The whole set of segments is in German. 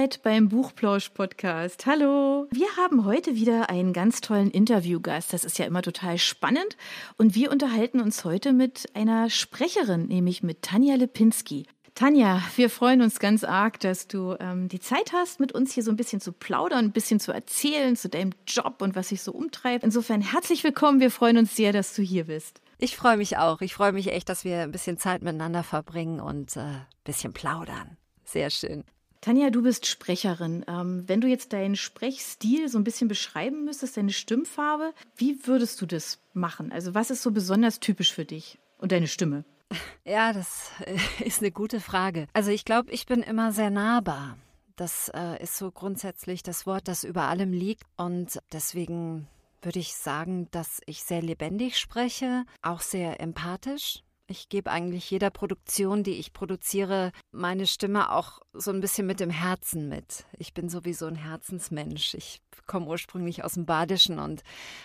seid beim Buchplausch-Podcast. Hallo! Wir haben heute wieder einen ganz tollen Interviewgast. Das ist ja immer total spannend. Und wir unterhalten uns heute mit einer Sprecherin, nämlich mit Tanja Lipinski. Tanja, wir freuen uns ganz arg, dass du ähm, die Zeit hast, mit uns hier so ein bisschen zu plaudern, ein bisschen zu erzählen zu deinem Job und was sich so umtreibt. Insofern herzlich willkommen. Wir freuen uns sehr, dass du hier bist. Ich freue mich auch. Ich freue mich echt, dass wir ein bisschen Zeit miteinander verbringen und äh, ein bisschen plaudern. Sehr schön. Tanja, du bist Sprecherin. Ähm, wenn du jetzt deinen Sprechstil so ein bisschen beschreiben müsstest, deine Stimmfarbe, wie würdest du das machen? Also was ist so besonders typisch für dich und deine Stimme? Ja, das äh, ist eine gute Frage. Also ich glaube, ich bin immer sehr nahbar. Das äh, ist so grundsätzlich das Wort, das über allem liegt. Und deswegen würde ich sagen, dass ich sehr lebendig spreche, auch sehr empathisch. Ich gebe eigentlich jeder Produktion, die ich produziere, meine Stimme auch so ein bisschen mit dem Herzen mit. Ich bin sowieso ein Herzensmensch. Ich komme ursprünglich aus dem Badischen und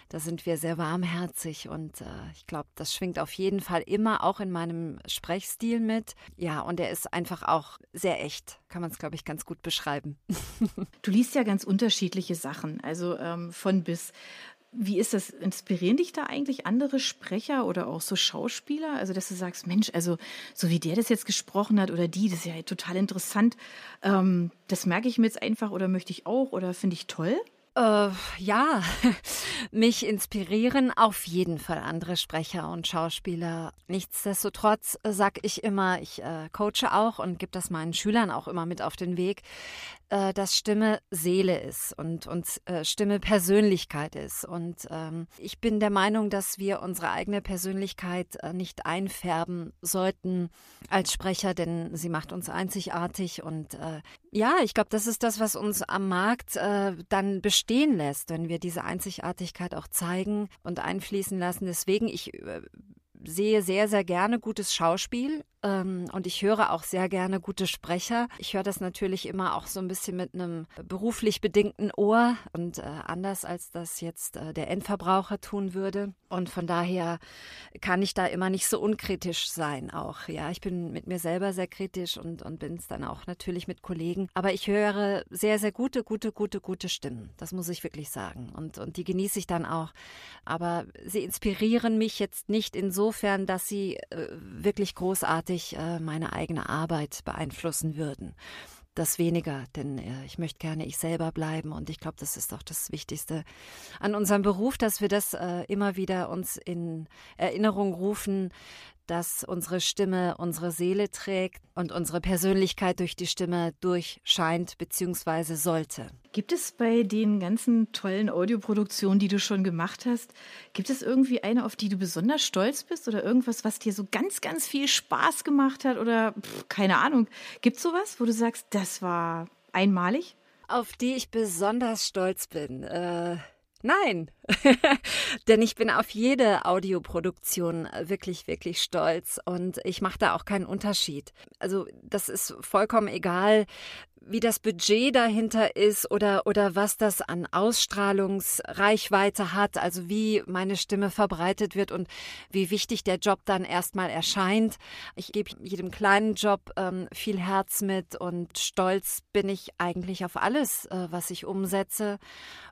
da sind wir sehr warmherzig und äh, ich glaube, das schwingt auf jeden Fall immer auch in meinem Sprechstil mit. Ja, und er ist einfach auch sehr echt, kann man es, glaube ich, ganz gut beschreiben. du liest ja ganz unterschiedliche Sachen, also ähm, von bis. Wie ist das? Inspirieren dich da eigentlich andere Sprecher oder auch so Schauspieler? Also, dass du sagst, Mensch, also so wie der das jetzt gesprochen hat oder die, das ist ja total interessant. Ähm, das merke ich mir jetzt einfach oder möchte ich auch oder finde ich toll? Äh, ja, mich inspirieren auf jeden Fall andere Sprecher und Schauspieler. Nichtsdestotrotz sag ich immer, ich äh, coache auch und gebe das meinen Schülern auch immer mit auf den Weg, äh, dass Stimme Seele ist und, und äh, Stimme Persönlichkeit ist. Und ähm, ich bin der Meinung, dass wir unsere eigene Persönlichkeit äh, nicht einfärben sollten als Sprecher, denn sie macht uns einzigartig. Und äh, ja, ich glaube, das ist das, was uns am Markt äh, dann bestehen lässt, wenn wir diese Einzigartigkeit auch zeigen und einfließen lassen. Deswegen, ich äh, sehe sehr, sehr gerne gutes Schauspiel ähm, und ich höre auch sehr gerne gute Sprecher. Ich höre das natürlich immer auch so ein bisschen mit einem beruflich bedingten Ohr und äh, anders als das jetzt äh, der Endverbraucher tun würde. Und von daher kann ich da immer nicht so unkritisch sein auch. Ja, ich bin mit mir selber sehr kritisch und, und bin es dann auch natürlich mit Kollegen. Aber ich höre sehr, sehr gute, gute, gute, gute Stimmen. Das muss ich wirklich sagen. Und, und die genieße ich dann auch. Aber sie inspirieren mich jetzt nicht insofern, dass sie äh, wirklich großartig großartig äh, meine eigene Arbeit beeinflussen würden. Das weniger, denn äh, ich möchte gerne ich selber bleiben und ich glaube, das ist auch das Wichtigste an unserem Beruf, dass wir das äh, immer wieder uns in Erinnerung rufen, dass unsere Stimme unsere Seele trägt und unsere Persönlichkeit durch die Stimme durchscheint bzw. sollte. Gibt es bei den ganzen tollen Audioproduktionen, die du schon gemacht hast, gibt es irgendwie eine, auf die du besonders stolz bist oder irgendwas, was dir so ganz, ganz viel Spaß gemacht hat oder pff, keine Ahnung? Gibt es sowas, wo du sagst, das war einmalig? Auf die ich besonders stolz bin. Äh Nein, denn ich bin auf jede Audioproduktion wirklich, wirklich stolz und ich mache da auch keinen Unterschied. Also das ist vollkommen egal, wie das Budget dahinter ist oder, oder was das an Ausstrahlungsreichweite hat, also wie meine Stimme verbreitet wird und wie wichtig der Job dann erstmal erscheint. Ich gebe jedem kleinen Job ähm, viel Herz mit und stolz bin ich eigentlich auf alles, äh, was ich umsetze,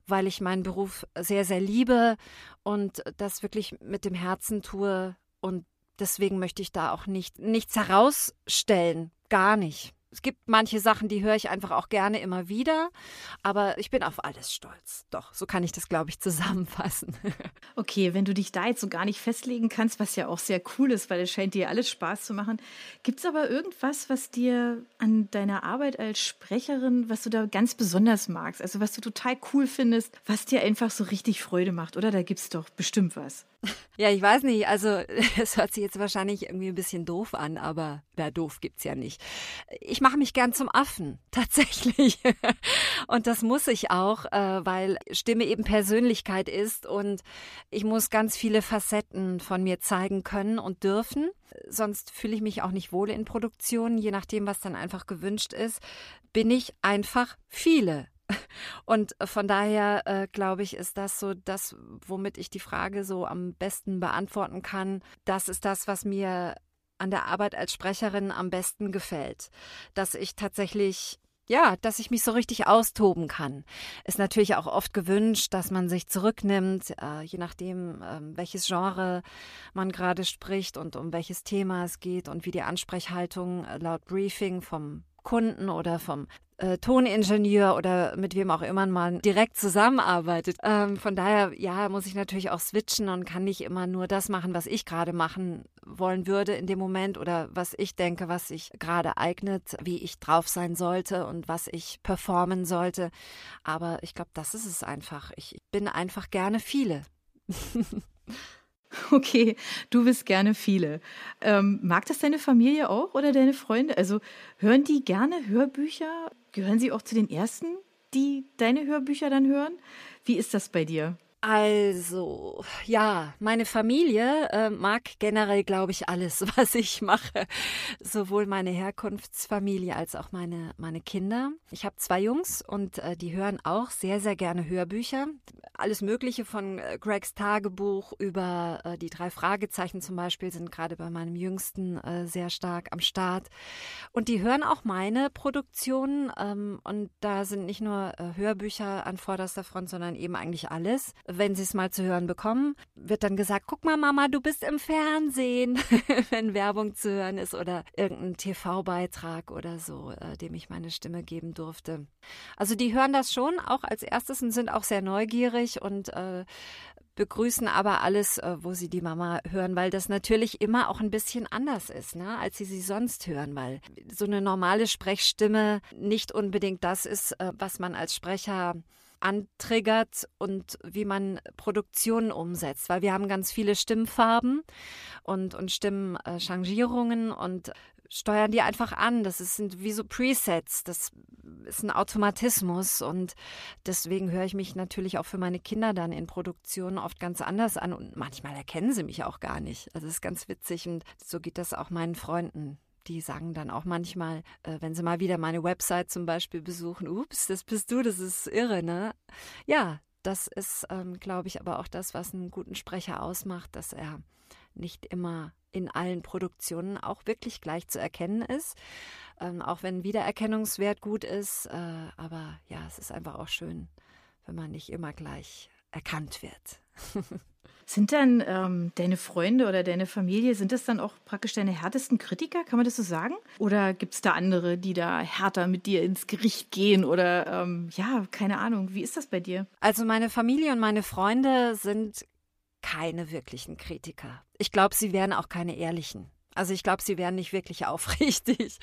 weil ich meinen Beruf sehr, sehr liebe und das wirklich mit dem Herzen tue und deswegen möchte ich da auch nicht nichts herausstellen, gar nicht. Es gibt manche Sachen, die höre ich einfach auch gerne immer wieder, aber ich bin auf alles stolz. Doch, so kann ich das, glaube ich, zusammenfassen. Okay, wenn du dich da jetzt so gar nicht festlegen kannst, was ja auch sehr cool ist, weil es scheint dir alles Spaß zu machen. Gibt es aber irgendwas, was dir an deiner Arbeit als Sprecherin, was du da ganz besonders magst? Also was du total cool findest, was dir einfach so richtig Freude macht, oder? Da gibt es doch bestimmt was. Ja, ich weiß nicht. Also, es hört sich jetzt wahrscheinlich irgendwie ein bisschen doof an, aber na, doof gibt's ja nicht. Ich mache mich gern zum Affen, tatsächlich. Und das muss ich auch, äh, weil Stimme eben Persönlichkeit ist und ich muss ganz viele Facetten von mir zeigen können und dürfen. Sonst fühle ich mich auch nicht wohl in Produktionen, je nachdem, was dann einfach gewünscht ist, bin ich einfach viele und von daher äh, glaube ich, ist das so das, womit ich die Frage so am besten beantworten kann. Das ist das, was mir an der Arbeit als Sprecherin am besten gefällt, dass ich tatsächlich ja, dass ich mich so richtig austoben kann. Ist natürlich auch oft gewünscht, dass man sich zurücknimmt, äh, je nachdem, äh, welches Genre man gerade spricht und um welches Thema es geht und wie die Ansprechhaltung äh, laut Briefing vom Kunden oder vom äh, Toningenieur oder mit wem auch immer man direkt zusammenarbeitet. Ähm, von daher, ja, muss ich natürlich auch switchen und kann nicht immer nur das machen, was ich gerade machen wollen würde in dem Moment oder was ich denke, was sich gerade eignet, wie ich drauf sein sollte und was ich performen sollte. Aber ich glaube, das ist es einfach. Ich bin einfach gerne viele. Okay, du bist gerne viele. Ähm, mag das deine Familie auch oder deine Freunde? Also hören die gerne Hörbücher? Gehören sie auch zu den ersten, die deine Hörbücher dann hören? Wie ist das bei dir? Also, ja, meine Familie äh, mag generell, glaube ich, alles, was ich mache. Sowohl meine Herkunftsfamilie als auch meine, meine Kinder. Ich habe zwei Jungs und äh, die hören auch sehr, sehr gerne Hörbücher. Alles Mögliche von äh, Gregs Tagebuch über äh, die drei Fragezeichen zum Beispiel sind gerade bei meinem Jüngsten äh, sehr stark am Start. Und die hören auch meine Produktionen. Ähm, und da sind nicht nur äh, Hörbücher an vorderster Front, sondern eben eigentlich alles wenn sie es mal zu hören bekommen, wird dann gesagt, guck mal Mama, du bist im Fernsehen, wenn Werbung zu hören ist oder irgendein TV-Beitrag oder so, äh, dem ich meine Stimme geben durfte. Also die hören das schon auch als erstes und sind auch sehr neugierig und äh, begrüßen aber alles, äh, wo sie die Mama hören, weil das natürlich immer auch ein bisschen anders ist, ne, als sie sie sonst hören, weil so eine normale Sprechstimme nicht unbedingt das ist, äh, was man als Sprecher antriggert und wie man Produktionen umsetzt, weil wir haben ganz viele Stimmfarben und, und Stimmchangierungen und steuern die einfach an. Das sind wie so Presets, das ist ein Automatismus und deswegen höre ich mich natürlich auch für meine Kinder dann in Produktionen oft ganz anders an und manchmal erkennen sie mich auch gar nicht. Also das ist ganz witzig und so geht das auch meinen Freunden die sagen dann auch manchmal, äh, wenn sie mal wieder meine Website zum Beispiel besuchen, ups, das bist du, das ist irre, ne? Ja, das ist, ähm, glaube ich, aber auch das, was einen guten Sprecher ausmacht, dass er nicht immer in allen Produktionen auch wirklich gleich zu erkennen ist, ähm, auch wenn Wiedererkennungswert gut ist. Äh, aber ja, es ist einfach auch schön, wenn man nicht immer gleich erkannt wird. Sind dann ähm, deine Freunde oder deine Familie, sind das dann auch praktisch deine härtesten Kritiker? Kann man das so sagen? Oder gibt es da andere, die da härter mit dir ins Gericht gehen? Oder ähm, ja, keine Ahnung. Wie ist das bei dir? Also meine Familie und meine Freunde sind keine wirklichen Kritiker. Ich glaube, sie wären auch keine ehrlichen. Also ich glaube, sie wären nicht wirklich aufrichtig.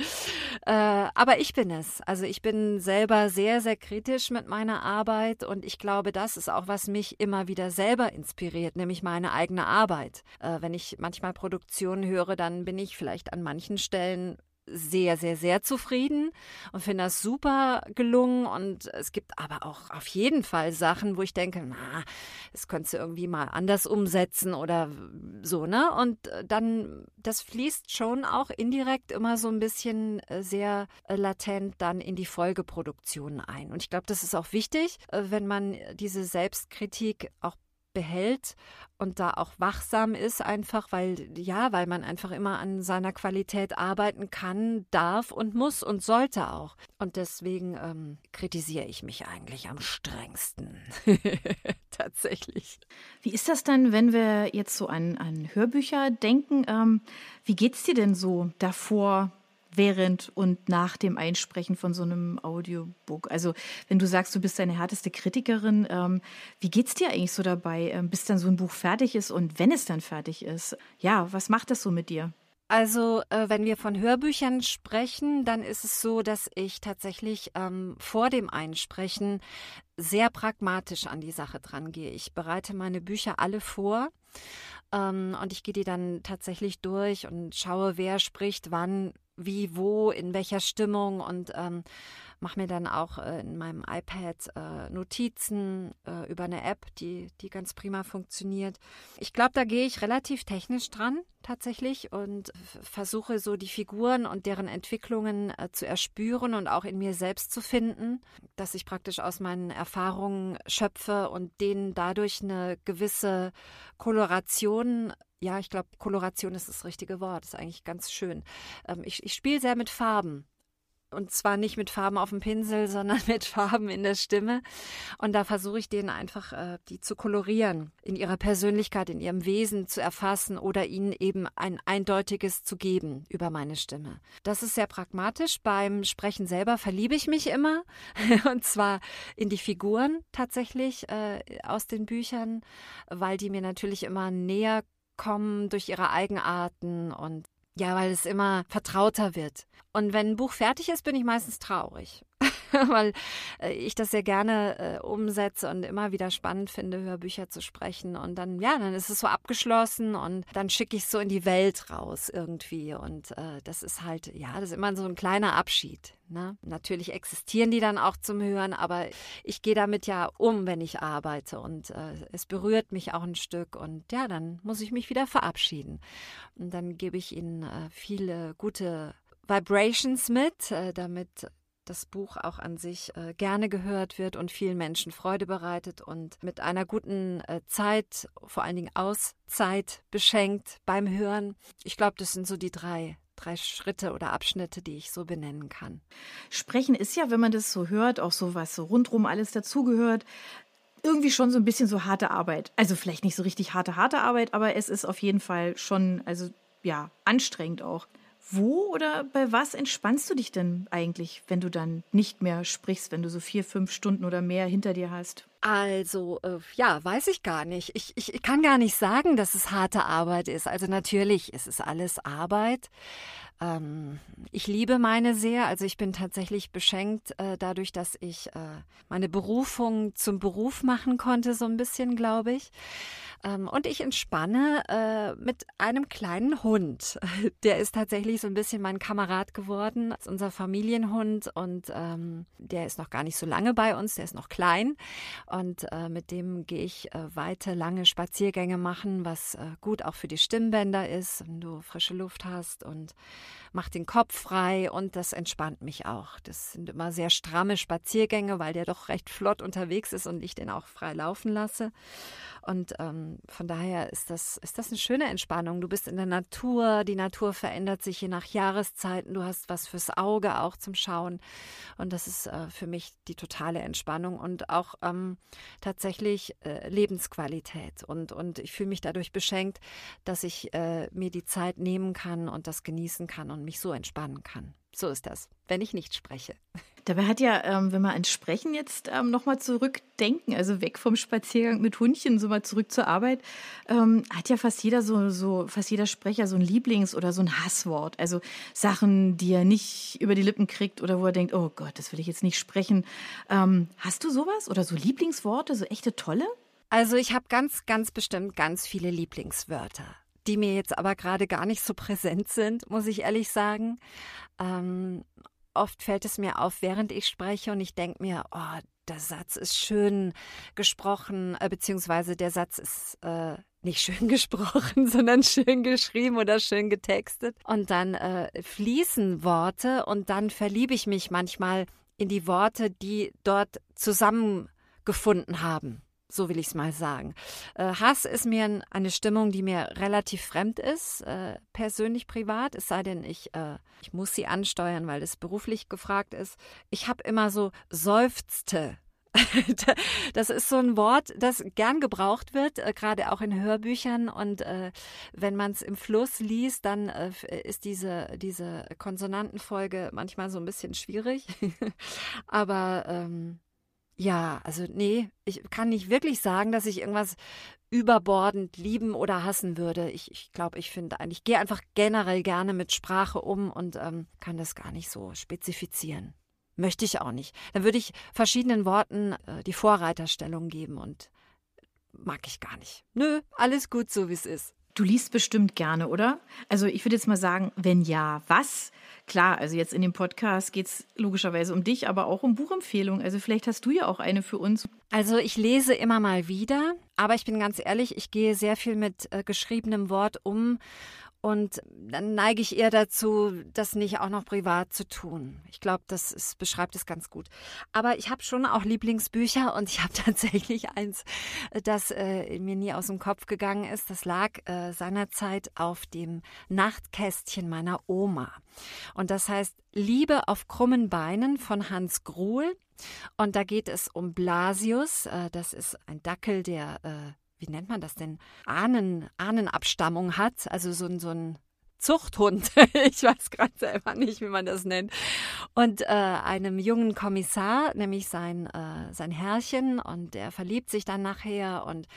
Äh, aber ich bin es. Also ich bin selber sehr, sehr kritisch mit meiner Arbeit und ich glaube, das ist auch, was mich immer wieder selber inspiriert, nämlich meine eigene Arbeit. Äh, wenn ich manchmal Produktionen höre, dann bin ich vielleicht an manchen Stellen sehr, sehr, sehr zufrieden und finde das super gelungen. Und es gibt aber auch auf jeden Fall Sachen, wo ich denke, na, das könntest du irgendwie mal anders umsetzen oder so, ne? Und äh, dann, das fließt schon auch indirekt immer so ein bisschen äh, sehr äh, latent dann in die Folgeproduktion ein. Und ich glaube, das ist auch wichtig, wenn man diese Selbstkritik auch behält und da auch wachsam ist, einfach weil, ja, weil man einfach immer an seiner Qualität arbeiten kann, darf und muss und sollte auch. Und deswegen ähm, kritisiere ich mich eigentlich am strengsten. Tatsächlich. Wie ist das dann, wenn wir jetzt so an, an Hörbücher denken? Ähm, wie es dir denn so davor, während und nach dem Einsprechen von so einem Audiobook? Also wenn du sagst, du bist deine härteste Kritikerin, ähm, wie geht's dir eigentlich so dabei, ähm, bis dann so ein Buch fertig ist und wenn es dann fertig ist? Ja, was macht das so mit dir? Also, äh, wenn wir von Hörbüchern sprechen, dann ist es so, dass ich tatsächlich ähm, vor dem Einsprechen sehr pragmatisch an die Sache dran gehe. Ich bereite meine Bücher alle vor ähm, und ich gehe die dann tatsächlich durch und schaue, wer spricht wann, wie, wo, in welcher Stimmung und ähm, mache mir dann auch äh, in meinem iPad äh, Notizen äh, über eine App, die, die ganz prima funktioniert. Ich glaube, da gehe ich relativ technisch dran tatsächlich und versuche so die Figuren und deren Entwicklungen äh, zu erspüren und auch in mir selbst zu finden, dass ich praktisch aus meinen Erfahrungen schöpfe und denen dadurch eine gewisse Koloration ja, ich glaube, Koloration ist das richtige Wort. Ist eigentlich ganz schön. Ähm, ich ich spiele sehr mit Farben und zwar nicht mit Farben auf dem Pinsel, sondern mit Farben in der Stimme. Und da versuche ich denen einfach, äh, die zu kolorieren, in ihrer Persönlichkeit, in ihrem Wesen zu erfassen oder ihnen eben ein eindeutiges zu geben über meine Stimme. Das ist sehr pragmatisch. Beim Sprechen selber verliebe ich mich immer. und zwar in die Figuren tatsächlich äh, aus den Büchern, weil die mir natürlich immer näher kommen durch ihre Eigenarten und ja, weil es immer vertrauter wird. Und wenn ein Buch fertig ist, bin ich meistens traurig. weil äh, ich das sehr gerne äh, umsetze und immer wieder spannend finde, Hörbücher zu sprechen. Und dann, ja, dann ist es so abgeschlossen und dann schicke ich es so in die Welt raus irgendwie. Und äh, das ist halt, ja, das ist immer so ein kleiner Abschied. Ne? Natürlich existieren die dann auch zum Hören, aber ich gehe damit ja um, wenn ich arbeite und äh, es berührt mich auch ein Stück und ja, dann muss ich mich wieder verabschieden. Und dann gebe ich ihnen äh, viele gute Vibrations mit, äh, damit das Buch auch an sich äh, gerne gehört wird und vielen Menschen Freude bereitet und mit einer guten äh, Zeit, vor allen Dingen Auszeit beschenkt beim Hören. Ich glaube, das sind so die drei drei Schritte oder Abschnitte, die ich so benennen kann. Sprechen ist ja, wenn man das so hört, auch so was so rundrum alles dazugehört, irgendwie schon so ein bisschen so harte Arbeit. Also vielleicht nicht so richtig harte, harte Arbeit, aber es ist auf jeden Fall schon, also ja, anstrengend auch. Wo oder bei was entspannst du dich denn eigentlich, wenn du dann nicht mehr sprichst, wenn du so vier, fünf Stunden oder mehr hinter dir hast? Also, äh, ja, weiß ich gar nicht. Ich, ich, ich kann gar nicht sagen, dass es harte Arbeit ist. Also natürlich ist es alles Arbeit. Ähm, ich liebe meine sehr. Also ich bin tatsächlich beschenkt äh, dadurch, dass ich äh, meine Berufung zum Beruf machen konnte, so ein bisschen, glaube ich. Ähm, und ich entspanne äh, mit einem kleinen Hund. Der ist tatsächlich so ein bisschen mein Kamerad geworden. Das ist unser Familienhund und ähm, der ist noch gar nicht so lange bei uns. Der ist noch klein und äh, mit dem gehe ich äh, weite, lange Spaziergänge machen, was äh, gut auch für die Stimmbänder ist, wenn du frische Luft hast und macht den Kopf frei und das entspannt mich auch. Das sind immer sehr stramme Spaziergänge, weil der doch recht flott unterwegs ist und ich den auch frei laufen lasse. Und ähm, von daher ist das, ist das eine schöne Entspannung. Du bist in der Natur, die Natur verändert sich je nach Jahreszeiten, du hast was fürs Auge auch zum Schauen. Und das ist äh, für mich die totale Entspannung und auch ähm, tatsächlich äh, Lebensqualität. Und, und ich fühle mich dadurch beschenkt, dass ich äh, mir die Zeit nehmen kann und das genießen kann und mich so entspannen kann. So ist das, wenn ich nicht spreche. Dabei hat ja, ähm, wenn wir ans Sprechen jetzt ähm, nochmal zurückdenken, also weg vom Spaziergang mit Hundchen, so mal zurück zur Arbeit, ähm, hat ja fast jeder so, so, fast jeder Sprecher so ein Lieblings- oder so ein Hasswort. Also Sachen, die er nicht über die Lippen kriegt oder wo er denkt, oh Gott, das will ich jetzt nicht sprechen. Ähm, hast du sowas oder so Lieblingsworte, so echte tolle? Also ich habe ganz, ganz bestimmt ganz viele Lieblingswörter die mir jetzt aber gerade gar nicht so präsent sind, muss ich ehrlich sagen. Ähm, oft fällt es mir auf, während ich spreche und ich denke mir, oh, der Satz ist schön gesprochen, äh, beziehungsweise der Satz ist äh, nicht schön gesprochen, sondern schön geschrieben oder schön getextet. Und dann äh, fließen Worte und dann verliebe ich mich manchmal in die Worte, die dort zusammengefunden haben. So will ich es mal sagen. Äh, Hass ist mir eine Stimmung, die mir relativ fremd ist, äh, persönlich privat, es sei denn, ich, äh, ich muss sie ansteuern, weil es beruflich gefragt ist. Ich habe immer so Seufzte das ist so ein Wort, das gern gebraucht wird, gerade auch in Hörbüchern. Und wenn man es im Fluss liest, dann ist diese, diese Konsonantenfolge manchmal so ein bisschen schwierig. Aber ähm, ja, also nee, ich kann nicht wirklich sagen, dass ich irgendwas überbordend lieben oder hassen würde. Ich glaube, ich, glaub, ich finde eigentlich, gehe einfach generell gerne mit Sprache um und ähm, kann das gar nicht so spezifizieren. Möchte ich auch nicht. Dann würde ich verschiedenen Worten äh, die Vorreiterstellung geben und mag ich gar nicht. Nö, alles gut so, wie es ist. Du liest bestimmt gerne, oder? Also ich würde jetzt mal sagen, wenn ja, was? Klar, also jetzt in dem Podcast geht es logischerweise um dich, aber auch um Buchempfehlungen. Also vielleicht hast du ja auch eine für uns. Also ich lese immer mal wieder, aber ich bin ganz ehrlich, ich gehe sehr viel mit äh, geschriebenem Wort um Und dann neige ich eher dazu, das nicht auch noch privat zu tun. Ich glaube, das ist, beschreibt es ganz gut. Aber ich habe schon auch Lieblingsbücher und ich habe tatsächlich eins, das äh, mir nie aus dem Kopf gegangen ist. Das lag äh, seinerzeit auf dem Nachtkästchen meiner Oma. Und das heißt Liebe auf krummen Beinen von Hans Gruhl. Und da geht es um Blasius. Äh, das ist ein Dackel, der äh, wie nennt man das denn, Ahnen, Ahnenabstammung hat, also so, so ein Zuchthund, ich weiß gerade selber nicht, wie man das nennt, und äh, einem jungen Kommissar, nämlich sein, äh, sein Herrchen, und der verliebt sich dann nachher und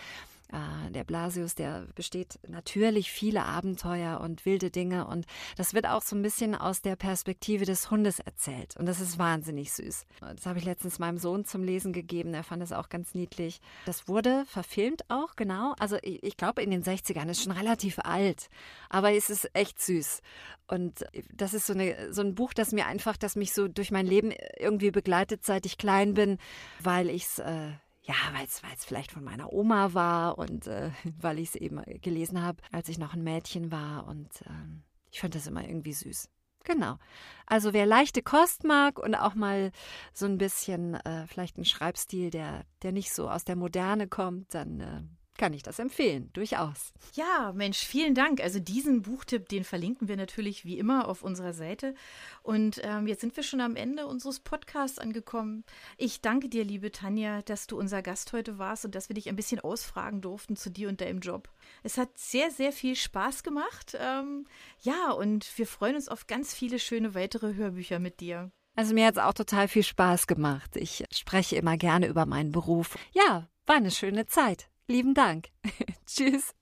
der Blasius, der besteht natürlich viele Abenteuer und wilde Dinge und das wird auch so ein bisschen aus der Perspektive des Hundes erzählt und das ist wahnsinnig süß. Das habe ich letztens meinem Sohn zum Lesen gegeben, er fand es auch ganz niedlich. Das wurde verfilmt auch, genau. Also ich, ich glaube in den 60ern, ist schon relativ alt, aber es ist echt süß. Und das ist so, eine, so ein Buch, das mir einfach, das mich so durch mein Leben irgendwie begleitet, seit ich klein bin, weil ich es äh, ja, weil es vielleicht von meiner Oma war und äh, weil ich es eben gelesen habe, als ich noch ein Mädchen war. Und äh, ich fand das immer irgendwie süß. Genau. Also wer leichte Kost mag und auch mal so ein bisschen äh, vielleicht einen Schreibstil, der, der nicht so aus der Moderne kommt, dann äh, kann ich das empfehlen, durchaus. Ja, Mensch, vielen Dank. Also diesen Buchtipp, den verlinken wir natürlich wie immer auf unserer Seite. Und ähm, jetzt sind wir schon am Ende unseres Podcasts angekommen. Ich danke dir, liebe Tanja, dass du unser Gast heute warst und dass wir dich ein bisschen ausfragen durften zu dir und deinem Job. Es hat sehr, sehr viel Spaß gemacht. Ähm, ja, und wir freuen uns auf ganz viele schöne weitere Hörbücher mit dir. Also mir hat es auch total viel Spaß gemacht. Ich spreche immer gerne über meinen Beruf. Ja, war eine schöne Zeit. Lieben Dank. Tschüss.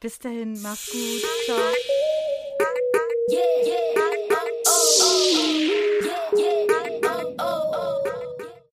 Bis dahin, mach's gut. Ciao. Yeah, yeah.